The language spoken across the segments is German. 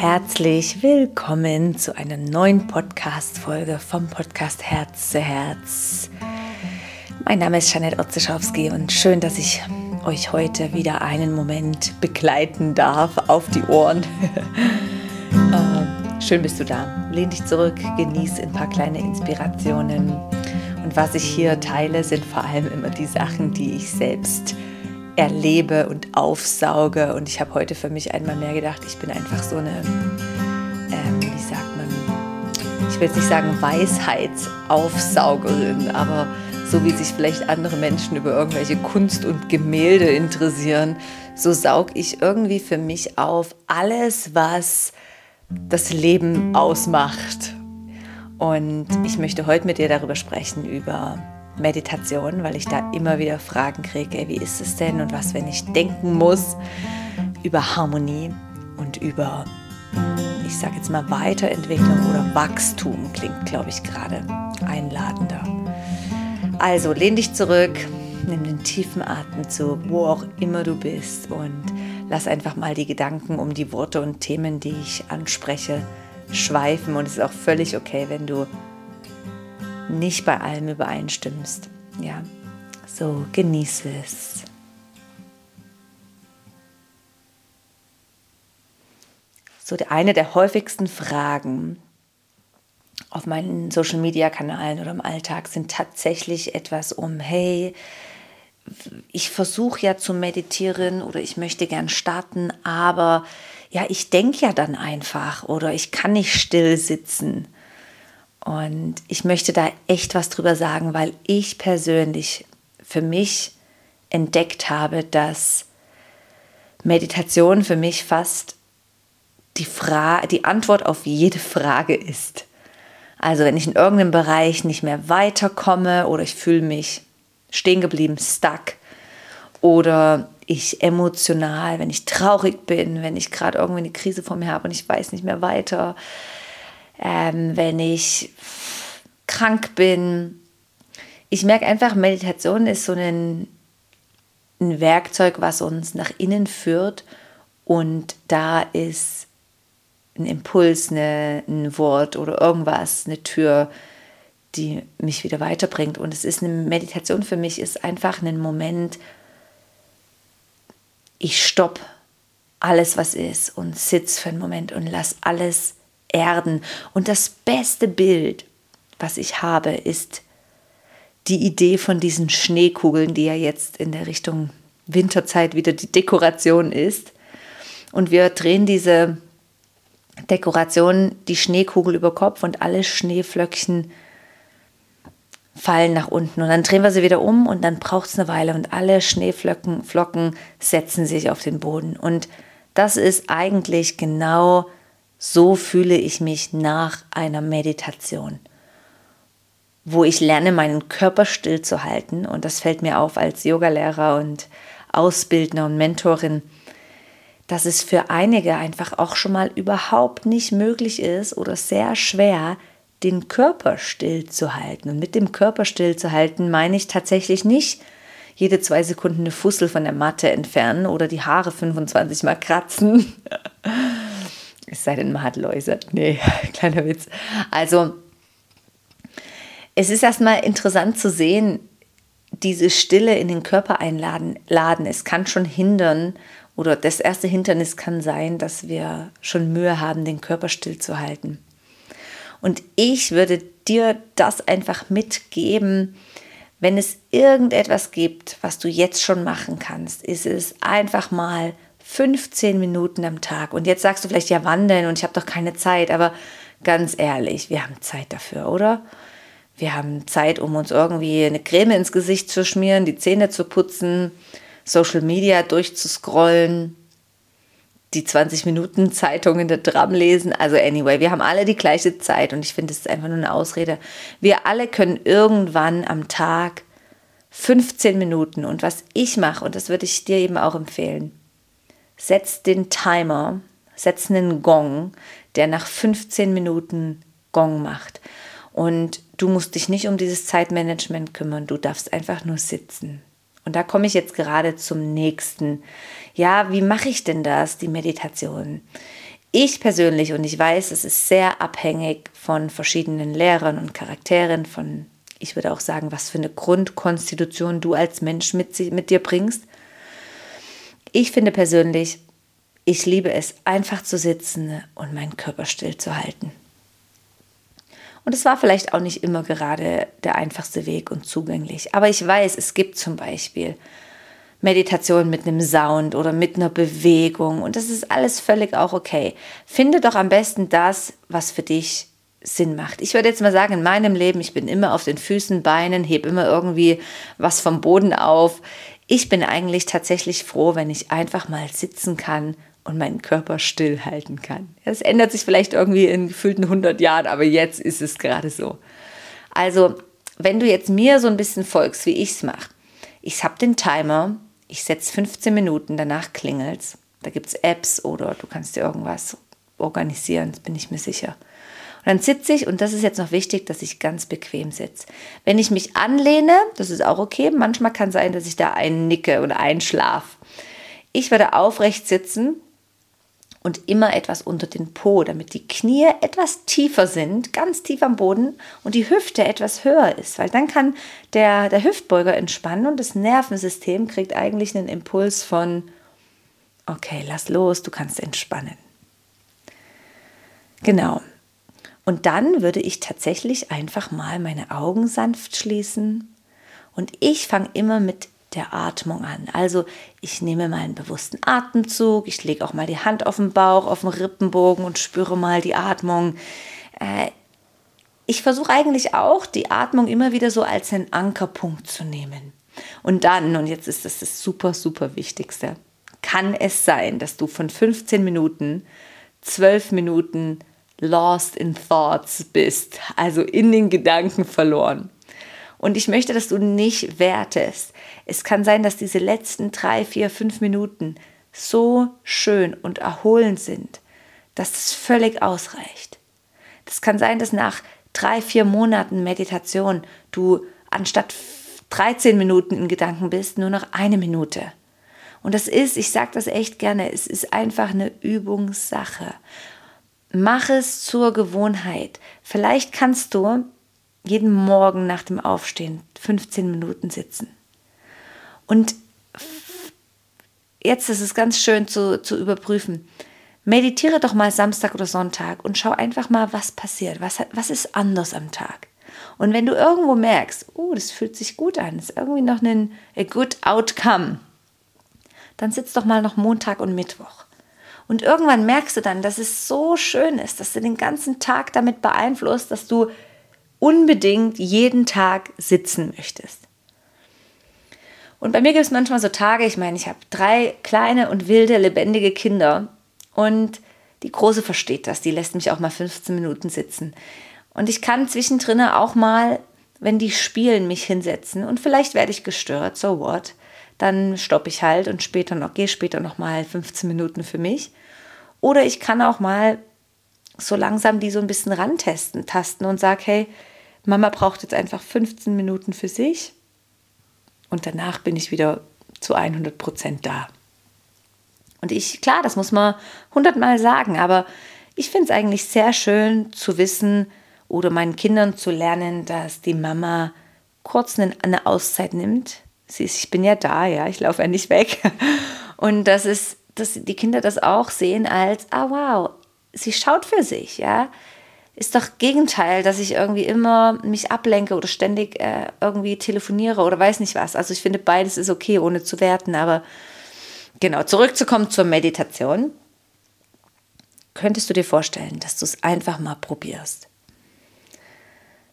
Herzlich willkommen zu einer neuen Podcast-Folge vom Podcast Herz zu Herz. Mein Name ist Janette Otzeschowski und schön, dass ich euch heute wieder einen Moment begleiten darf auf die Ohren. äh, schön bist du da. Lehn dich zurück, genieß ein paar kleine Inspirationen. Und was ich hier teile, sind vor allem immer die Sachen, die ich selbst erlebe und aufsauge. Und ich habe heute für mich einmal mehr gedacht, ich bin einfach so eine, ähm, wie sagt man, ich will nicht sagen Weisheitsaufsaugerin, aber so wie sich vielleicht andere Menschen über irgendwelche Kunst und Gemälde interessieren, so saug ich irgendwie für mich auf alles, was das Leben ausmacht. Und ich möchte heute mit dir darüber sprechen, über Meditation, weil ich da immer wieder Fragen kriege, wie ist es denn und was, wenn ich denken muss, über Harmonie und über, ich sage jetzt mal, Weiterentwicklung oder Wachstum klingt, glaube ich, gerade einladender. Also lehn dich zurück, nimm den tiefen Atemzug, wo auch immer du bist und lass einfach mal die Gedanken um die Worte und Themen, die ich anspreche, schweifen und es ist auch völlig okay, wenn du nicht bei allem übereinstimmst. Ja, so genieße es. So eine der häufigsten Fragen auf meinen Social Media Kanälen oder im Alltag sind tatsächlich etwas um, hey, ich versuche ja zu meditieren oder ich möchte gern starten, aber ja, ich denke ja dann einfach oder ich kann nicht still sitzen und ich möchte da echt was drüber sagen, weil ich persönlich für mich entdeckt habe, dass Meditation für mich fast die, Fra die Antwort auf jede Frage ist. Also wenn ich in irgendeinem Bereich nicht mehr weiterkomme oder ich fühle mich stehen geblieben, stuck oder ich emotional, wenn ich traurig bin, wenn ich gerade irgendwie eine Krise vor mir habe und ich weiß nicht mehr weiter, ähm, wenn ich krank bin. Ich merke einfach, Meditation ist so ein, ein Werkzeug, was uns nach innen führt und da ist ein Impuls, eine, ein Wort oder irgendwas, eine Tür, die mich wieder weiterbringt. Und es ist eine Meditation für mich, ist einfach ein Moment, ich stopp alles, was ist und sitze für einen Moment und lass alles erden. Und das beste Bild, was ich habe, ist die Idee von diesen Schneekugeln, die ja jetzt in der Richtung Winterzeit wieder die Dekoration ist. Und wir drehen diese Dekoration, die Schneekugel über Kopf und alle Schneeflöckchen fallen nach unten. Und dann drehen wir sie wieder um und dann braucht es eine Weile und alle Schneeflocken Flocken setzen sich auf den Boden. Und das ist eigentlich genau so fühle ich mich nach einer Meditation, wo ich lerne, meinen Körper stillzuhalten. Und das fällt mir auf als Yogalehrer und Ausbildner und Mentorin, dass es für einige einfach auch schon mal überhaupt nicht möglich ist oder sehr schwer, den Körper stillzuhalten. Und mit dem Körper stillzuhalten meine ich tatsächlich nicht, jede zwei Sekunden eine Fussel von der Matte entfernen oder die Haare 25 Mal kratzen Es sei denn, man hat Läuse. Nee, kleiner Witz. Also, es ist erstmal interessant zu sehen, diese Stille in den Körper einladen. Laden. Es kann schon hindern, oder das erste Hindernis kann sein, dass wir schon Mühe haben, den Körper stillzuhalten. Und ich würde dir das einfach mitgeben, wenn es irgendetwas gibt, was du jetzt schon machen kannst, ist es einfach mal 15 Minuten am Tag. Und jetzt sagst du vielleicht, ja, wandeln und ich habe doch keine Zeit. Aber ganz ehrlich, wir haben Zeit dafür, oder? Wir haben Zeit, um uns irgendwie eine Creme ins Gesicht zu schmieren, die Zähne zu putzen, Social Media durchzuscrollen, die 20 Minuten Zeitung in der Tram lesen. Also anyway, wir haben alle die gleiche Zeit und ich finde, es ist einfach nur eine Ausrede. Wir alle können irgendwann am Tag 15 Minuten und was ich mache, und das würde ich dir eben auch empfehlen, setz den Timer, setz einen Gong, der nach 15 Minuten Gong macht. Und du musst dich nicht um dieses Zeitmanagement kümmern, du darfst einfach nur sitzen. Und da komme ich jetzt gerade zum nächsten. Ja, wie mache ich denn das, die Meditation? Ich persönlich, und ich weiß, es ist sehr abhängig von verschiedenen Lehrern und Charakteren, von, ich würde auch sagen, was für eine Grundkonstitution du als Mensch mit, mit dir bringst. Ich finde persönlich, ich liebe es, einfach zu sitzen und meinen Körper still zu halten. Und es war vielleicht auch nicht immer gerade der einfachste Weg und zugänglich. Aber ich weiß, es gibt zum Beispiel Meditation mit einem Sound oder mit einer Bewegung und das ist alles völlig auch okay. Finde doch am besten das, was für dich Sinn macht. Ich würde jetzt mal sagen, in meinem Leben, ich bin immer auf den Füßen, Beinen, hebe immer irgendwie was vom Boden auf. Ich bin eigentlich tatsächlich froh, wenn ich einfach mal sitzen kann und meinen Körper stillhalten kann. Es ändert sich vielleicht irgendwie in gefühlten 100 Jahren, aber jetzt ist es gerade so. Also, wenn du jetzt mir so ein bisschen folgst, wie ich es mache, ich habe den Timer, ich setze 15 Minuten, danach klingelt es. Da gibt es Apps oder du kannst dir irgendwas organisieren, bin ich mir sicher. Und dann sitze ich, und das ist jetzt noch wichtig, dass ich ganz bequem sitze. Wenn ich mich anlehne, das ist auch okay, manchmal kann sein, dass ich da einnicke oder einschlafe. Ich werde aufrecht sitzen, und immer etwas unter den Po, damit die Knie etwas tiefer sind, ganz tief am Boden und die Hüfte etwas höher ist, weil dann kann der, der Hüftbeuger entspannen und das Nervensystem kriegt eigentlich einen Impuls von, okay, lass los, du kannst entspannen. Genau. Und dann würde ich tatsächlich einfach mal meine Augen sanft schließen und ich fange immer mit der Atmung an. Also ich nehme mal einen bewussten Atemzug, ich lege auch mal die Hand auf den Bauch, auf den Rippenbogen und spüre mal die Atmung. Äh, ich versuche eigentlich auch, die Atmung immer wieder so als einen Ankerpunkt zu nehmen. Und dann, und jetzt ist das das super, super Wichtigste, kann es sein, dass du von 15 Minuten 12 Minuten lost in thoughts bist, also in den Gedanken verloren. Und ich möchte, dass du nicht wertest. Es kann sein, dass diese letzten drei, vier, fünf Minuten so schön und erholend sind, dass es völlig ausreicht. Das kann sein, dass nach drei, vier Monaten Meditation du anstatt 13 Minuten in Gedanken bist, nur noch eine Minute. Und das ist, ich sage das echt gerne, es ist einfach eine Übungssache. Mach es zur Gewohnheit. Vielleicht kannst du jeden Morgen nach dem Aufstehen 15 Minuten sitzen. Und jetzt ist es ganz schön zu, zu überprüfen. Meditiere doch mal Samstag oder Sonntag und schau einfach mal, was passiert. Was, was ist anders am Tag? Und wenn du irgendwo merkst, oh, das fühlt sich gut an, ist irgendwie noch ein a good outcome, dann sitz doch mal noch Montag und Mittwoch. Und irgendwann merkst du dann, dass es so schön ist, dass du den ganzen Tag damit beeinflusst, dass du unbedingt jeden Tag sitzen möchtest. Und bei mir gibt es manchmal so Tage, ich meine, ich habe drei kleine und wilde, lebendige Kinder und die Große versteht das, die lässt mich auch mal 15 Minuten sitzen. Und ich kann zwischendrin auch mal, wenn die spielen, mich hinsetzen und vielleicht werde ich gestört, so what. Dann stoppe ich halt und später noch, gehe später noch mal 15 Minuten für mich. Oder ich kann auch mal so langsam die so ein bisschen rantesten, tasten und sage, hey, Mama braucht jetzt einfach 15 Minuten für sich und danach bin ich wieder zu 100 Prozent da. Und ich, klar, das muss man hundertmal sagen, aber ich finde es eigentlich sehr schön zu wissen oder meinen Kindern zu lernen, dass die Mama kurz eine Auszeit nimmt. Sie ist, ich bin ja da, ja, ich laufe ja nicht weg. Und das ist, dass die Kinder das auch sehen als, ah wow, sie schaut für sich, ja ist doch Gegenteil, dass ich irgendwie immer mich ablenke oder ständig äh, irgendwie telefoniere oder weiß nicht was. Also ich finde, beides ist okay, ohne zu werten. Aber genau, zurückzukommen zur Meditation. Könntest du dir vorstellen, dass du es einfach mal probierst?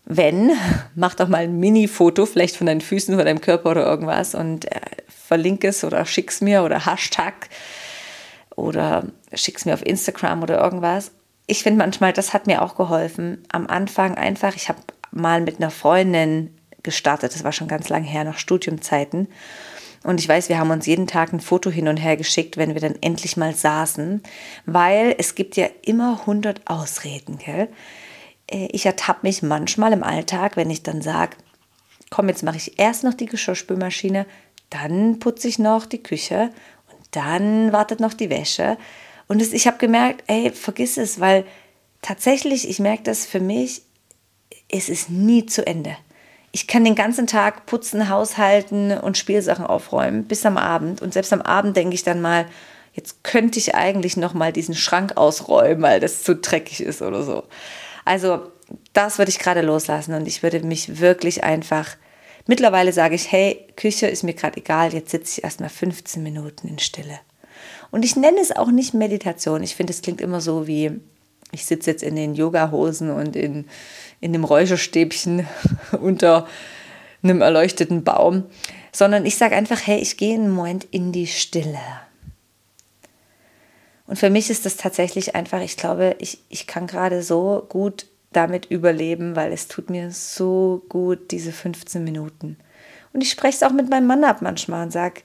Wenn, mach doch mal ein Mini-Foto, vielleicht von deinen Füßen oder deinem Körper oder irgendwas und äh, verlinke es oder schick's mir oder Hashtag oder schick's mir auf Instagram oder irgendwas ich finde manchmal, das hat mir auch geholfen. Am Anfang einfach, ich habe mal mit einer Freundin gestartet, das war schon ganz lange her, nach Studiumzeiten. Und ich weiß, wir haben uns jeden Tag ein Foto hin und her geschickt, wenn wir dann endlich mal saßen, weil es gibt ja immer 100 Ausreden, gell? Äh, ich ertappe mich manchmal im Alltag, wenn ich dann sage, komm, jetzt mache ich erst noch die Geschirrspülmaschine, dann putze ich noch die Küche und dann wartet noch die Wäsche Und das, ich habe gemerkt, ey, vergiss es, weil tatsächlich, ich merke das für mich, es ist nie zu Ende. Ich kann den ganzen Tag putzen, haushalten und Spielsachen aufräumen bis am Abend. Und selbst am Abend denke ich dann mal, jetzt könnte ich eigentlich noch mal diesen Schrank ausräumen, weil das zu dreckig ist oder so. Also das würde ich gerade loslassen und ich würde mich wirklich einfach, mittlerweile sage ich, hey, Küche ist mir gerade egal, jetzt sitze ich erstmal 15 Minuten in Stille. Und ich nenne es auch nicht Meditation. Ich finde, es klingt immer so wie, ich sitze jetzt in den Yoga-Hosen und in, in einem Räucherstäbchen unter einem erleuchteten Baum, sondern ich sage einfach, hey, ich gehe einen Moment in die Stille. Und für mich ist das tatsächlich einfach, ich glaube, ich, ich kann gerade so gut damit überleben, weil es tut mir so gut, diese 15 Minuten. Und ich spreche es auch mit meinem Mann ab manchmal und sage,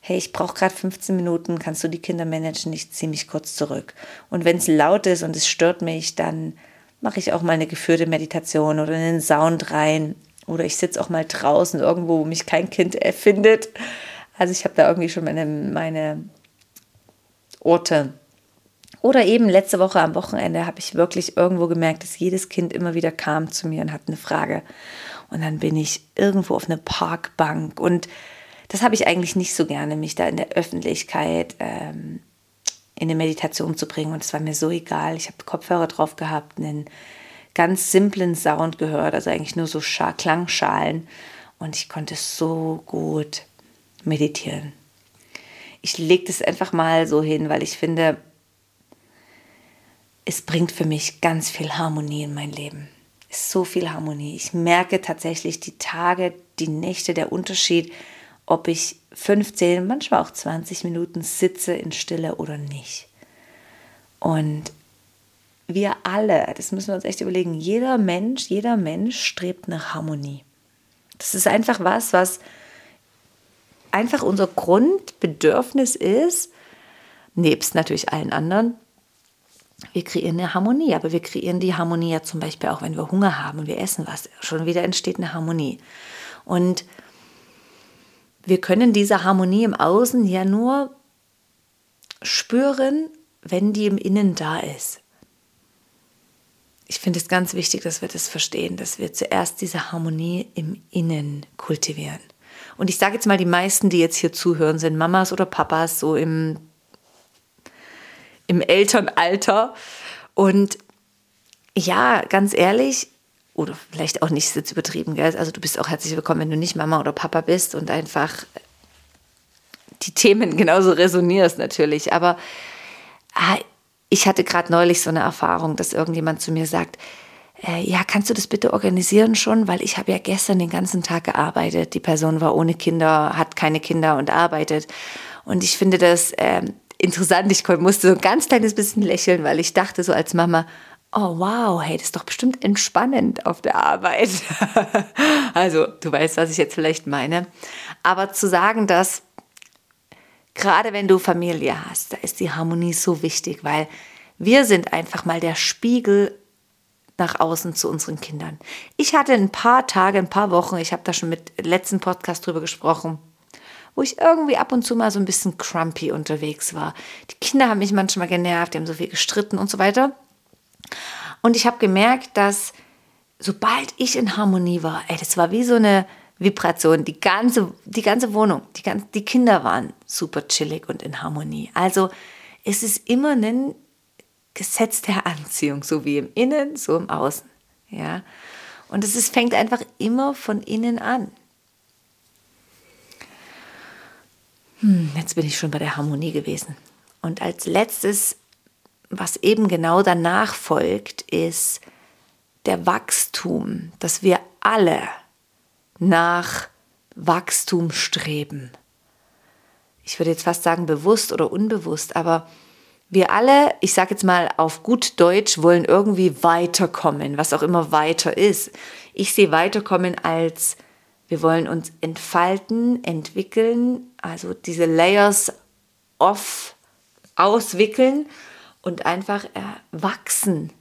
hey, ich brauche gerade 15 Minuten, kannst du die Kinder managen? Ich ziehe mich kurz zurück. Und wenn es laut ist und es stört mich, dann mache ich auch mal eine geführte Meditation oder einen Sound rein. Oder ich sitze auch mal draußen irgendwo, wo mich kein Kind erfindet. Also ich habe da irgendwie schon meine, meine Orte oder eben letzte Woche am Wochenende habe ich wirklich irgendwo gemerkt, dass jedes Kind immer wieder kam zu mir und hat eine Frage. Und dann bin ich irgendwo auf eine Parkbank. Und das habe ich eigentlich nicht so gerne, mich da in der Öffentlichkeit ähm, in eine Meditation zu bringen. Und es war mir so egal. Ich habe Kopfhörer drauf gehabt, einen ganz simplen Sound gehört, also eigentlich nur so Schal Klangschalen. Und ich konnte so gut meditieren. Ich lege das einfach mal so hin, weil ich finde, es bringt für mich ganz viel Harmonie in mein Leben. So viel Harmonie. Ich merke tatsächlich die Tage, die Nächte, der Unterschied, ob ich 15, manchmal auch 20 Minuten sitze in Stille oder nicht. Und wir alle, das müssen wir uns echt überlegen, jeder Mensch, jeder Mensch strebt nach Harmonie. Das ist einfach was, was einfach unser Grundbedürfnis ist, nebst natürlich allen anderen, wir kreieren eine Harmonie, aber wir kreieren die Harmonie ja zum Beispiel auch, wenn wir Hunger haben und wir essen was. Schon wieder entsteht eine Harmonie. Und wir können diese Harmonie im Außen ja nur spüren, wenn die im Innen da ist. Ich finde es ganz wichtig, dass wir das verstehen, dass wir zuerst diese Harmonie im Innen kultivieren. Und ich sage jetzt mal, die meisten, die jetzt hier zuhören, sind Mamas oder Papas, so im im Elternalter. Und ja, ganz ehrlich, oder vielleicht auch nicht, ist jetzt übertrieben, gell? also du bist auch herzlich willkommen, wenn du nicht Mama oder Papa bist und einfach die Themen genauso resonierst natürlich. Aber ah, ich hatte gerade neulich so eine Erfahrung, dass irgendjemand zu mir sagt, äh, ja, kannst du das bitte organisieren schon, weil ich habe ja gestern den ganzen Tag gearbeitet. Die Person war ohne Kinder, hat keine Kinder und arbeitet. Und ich finde das äh, interessant. Ich musste so ein ganz kleines bisschen lächeln, weil ich dachte so als Mama, oh wow, hey, das ist doch bestimmt entspannend auf der Arbeit. also, du weißt, was ich jetzt vielleicht meine. Aber zu sagen, dass gerade wenn du Familie hast, da ist die Harmonie so wichtig, weil wir sind einfach mal der Spiegel nach außen zu unseren Kindern. Ich hatte ein paar Tage, ein paar Wochen, ich habe da schon mit letzten Podcast drüber gesprochen, wo ich irgendwie ab und zu mal so ein bisschen crumpy unterwegs war. Die Kinder haben mich manchmal genervt, die haben so viel gestritten und so weiter. Und ich habe gemerkt, dass sobald ich in Harmonie war, ey, das war wie so eine Vibration, die ganze, die ganze Wohnung, die, ganze, die Kinder waren super chillig und in Harmonie. Also es ist immer ein Gesetz der Anziehung, so wie im Innen, so im Außen. Ja? Und es ist, fängt einfach immer von innen an. Hm, jetzt bin ich schon bei der Harmonie gewesen. Und als letztes, was eben genau danach folgt, ist der Wachstum, dass wir alle nach Wachstum streben. Ich würde jetzt fast sagen bewusst oder unbewusst, aber wir alle, ich sage jetzt mal auf gut Deutsch, wollen irgendwie weiterkommen, was auch immer weiter ist. Ich sehe weiterkommen als wir wollen uns entfalten, entwickeln, also diese Layers off auswickeln und einfach äh, wachsen.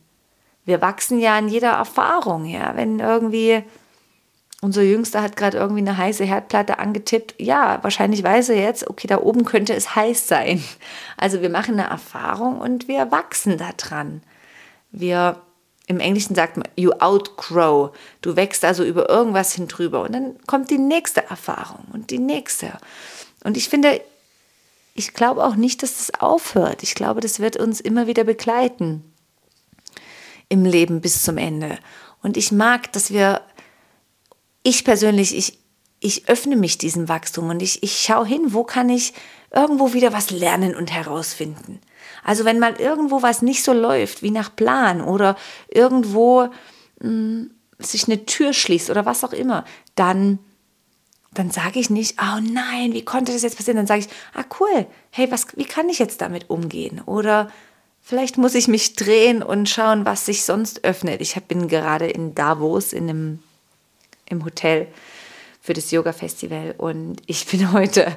Wir wachsen ja in jeder Erfahrung, ja. Wenn irgendwie unser Jüngster hat gerade irgendwie eine heiße Herdplatte angetippt. Ja, wahrscheinlich weiß er jetzt, okay, da oben könnte es heiß sein. Also wir machen eine Erfahrung und wir wachsen daran. Wir, im Englischen sagt man, you outgrow. Du wächst also über irgendwas hin drüber. Und dann kommt die nächste Erfahrung und die nächste. Und ich finde, ich glaube auch nicht, dass das aufhört. Ich glaube, das wird uns immer wieder begleiten im Leben bis zum Ende. Und ich mag, dass wir ich persönlich, ich, ich öffne mich diesem Wachstum und ich, ich schaue hin, wo kann ich irgendwo wieder was lernen und herausfinden. Also wenn mal irgendwo was nicht so läuft wie nach Plan oder irgendwo mh, hm, sich eine Tür schließt oder was auch immer, dann, dann sage ich nicht, oh nein, wie konnte das jetzt passieren? Dann sage ich, ah cool, hey, was, wie kann ich jetzt damit umgehen? Oder vielleicht muss ich mich drehen und schauen, was sich sonst öffnet. Ich bin gerade in Davos in einem im Hotel für das Yoga-Festival. Und ich bin heute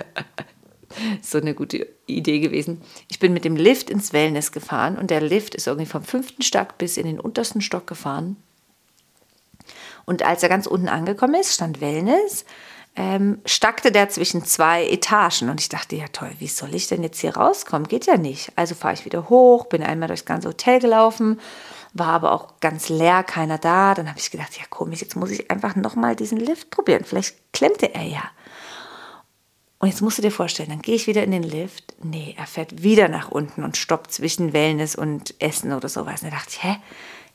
so eine gute Idee gewesen. Ich bin mit dem Lift ins Wellness gefahren und der Lift ist irgendwie vom fünften Stock bis in den untersten Stock gefahren. Und als er ganz unten angekommen ist, stand Wellness, ähm, stackte der zwischen zwei Etagen. Und ich dachte, ja toll, wie soll ich denn jetzt hier rauskommen? Geht ja nicht. Also fahre ich wieder hoch, bin einmal durchs ganze Hotel gelaufen war aber auch ganz leer, keiner da. Dann habe ich gedacht, ja komisch, jetzt muss ich einfach nochmal diesen Lift probieren. Vielleicht klemmte er ja. Und jetzt musst du dir vorstellen, dann gehe ich wieder in den Lift. Nee, er fährt wieder nach unten und stoppt zwischen Wellness und Essen oder sowas. Und da dachte ich, hä,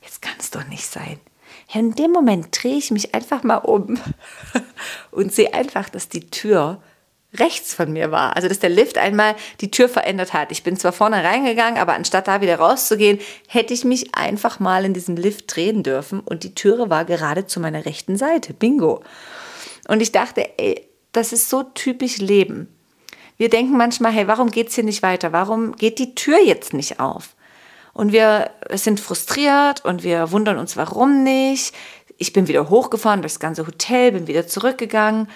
jetzt kann es doch nicht sein. Ja, in dem Moment drehe ich mich einfach mal um und sehe einfach, dass die Tür rechts von mir war. Also dass der Lift einmal die Tür verändert hat. Ich bin zwar vorne reingegangen, aber anstatt da wieder rauszugehen, hätte ich mich einfach mal in diesem Lift drehen dürfen und die Türe war gerade zu meiner rechten Seite. Bingo. Und ich dachte, ey, das ist so typisch Leben. Wir denken manchmal, hey, warum geht es hier nicht weiter? Warum geht die Tür jetzt nicht auf? Und wir sind frustriert und wir wundern uns, warum nicht. Ich bin wieder hochgefahren durchs ganze Hotel, bin wieder zurückgegangen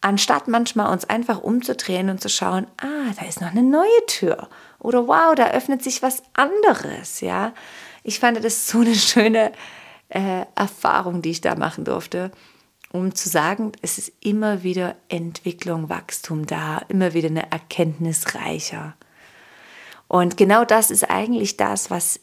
anstatt manchmal uns einfach umzudrehen und zu schauen, ah, da ist noch eine neue Tür oder wow, da öffnet sich was anderes, ja. Ich fand das so eine schöne äh, Erfahrung, die ich da machen durfte, um zu sagen, es ist immer wieder Entwicklung, Wachstum da, immer wieder eine Erkenntnis reicher. Und genau das ist eigentlich das, was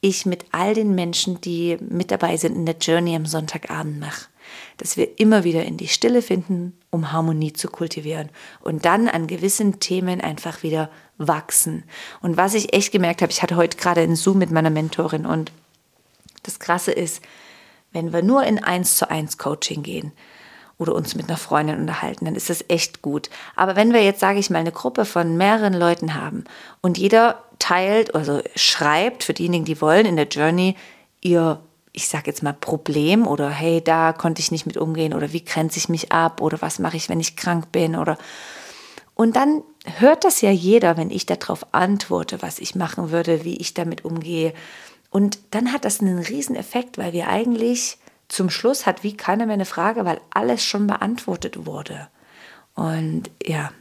ich mit all den Menschen, die mit dabei sind in der Journey am Sonntagabend mache dass wir immer wieder in die Stille finden, um Harmonie zu kultivieren und dann an gewissen Themen einfach wieder wachsen. Und was ich echt gemerkt habe, ich hatte heute gerade einen Zoom mit meiner Mentorin und das Krasse ist, wenn wir nur in eins zu eins Coaching gehen oder uns mit einer Freundin unterhalten, dann ist das echt gut. Aber wenn wir jetzt, sage ich mal, eine Gruppe von mehreren Leuten haben und jeder teilt, also schreibt für diejenigen, die wollen, in der Journey ihr ich sage jetzt mal, Problem oder hey, da konnte ich nicht mit umgehen oder wie grenze ich mich ab oder was mache ich, wenn ich krank bin oder und dann hört das ja jeder, wenn ich darauf antworte, was ich machen würde, wie ich damit umgehe. Und dann hat das einen riesen Effekt, weil wir eigentlich zum Schluss hat wie keiner mehr eine Frage, weil alles schon beantwortet wurde. Und ja,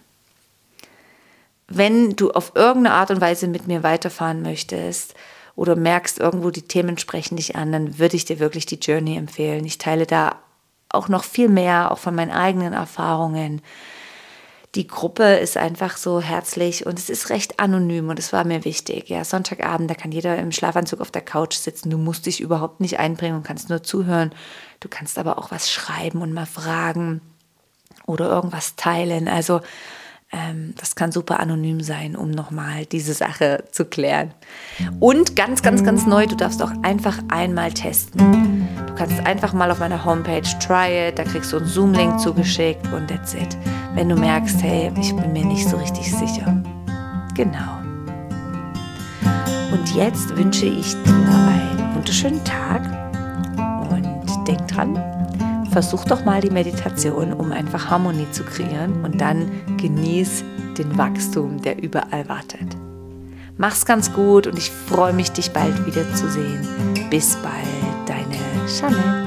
wenn du auf irgendeine Art und Weise mit mir weiterfahren möchtest, oder merkst irgendwo, die Themen sprechen dich an, dann würde ich dir wirklich die Journey empfehlen. Ich teile da auch noch viel mehr, auch von meinen eigenen Erfahrungen. Die Gruppe ist einfach so herzlich und es ist recht anonym und es war mir wichtig. Ja, Sonntagabend, da kann jeder im Schlafanzug auf der Couch sitzen. Du musst dich überhaupt nicht einbringen und kannst nur zuhören. Du kannst aber auch was schreiben und mal fragen oder irgendwas teilen. Also das kann super anonym sein, um nochmal diese Sache zu klären. Und ganz, ganz, ganz neu, du darfst auch einfach einmal testen. Du kannst einfach mal auf meiner Homepage try it, da kriegst du einen Zoom-Link zugeschickt und that's it. Wenn du merkst, hey, ich bin mir nicht so richtig sicher. Genau. Und jetzt wünsche ich dir einen wunderschönen Tag und denk dran, versuch doch mal die Meditation, um einfach Harmonie zu kreieren und dann genieß den Wachstum, der überall wartet. Mach's ganz gut und ich freue mich, dich bald wiederzusehen. Bis bald, deine Jeanette.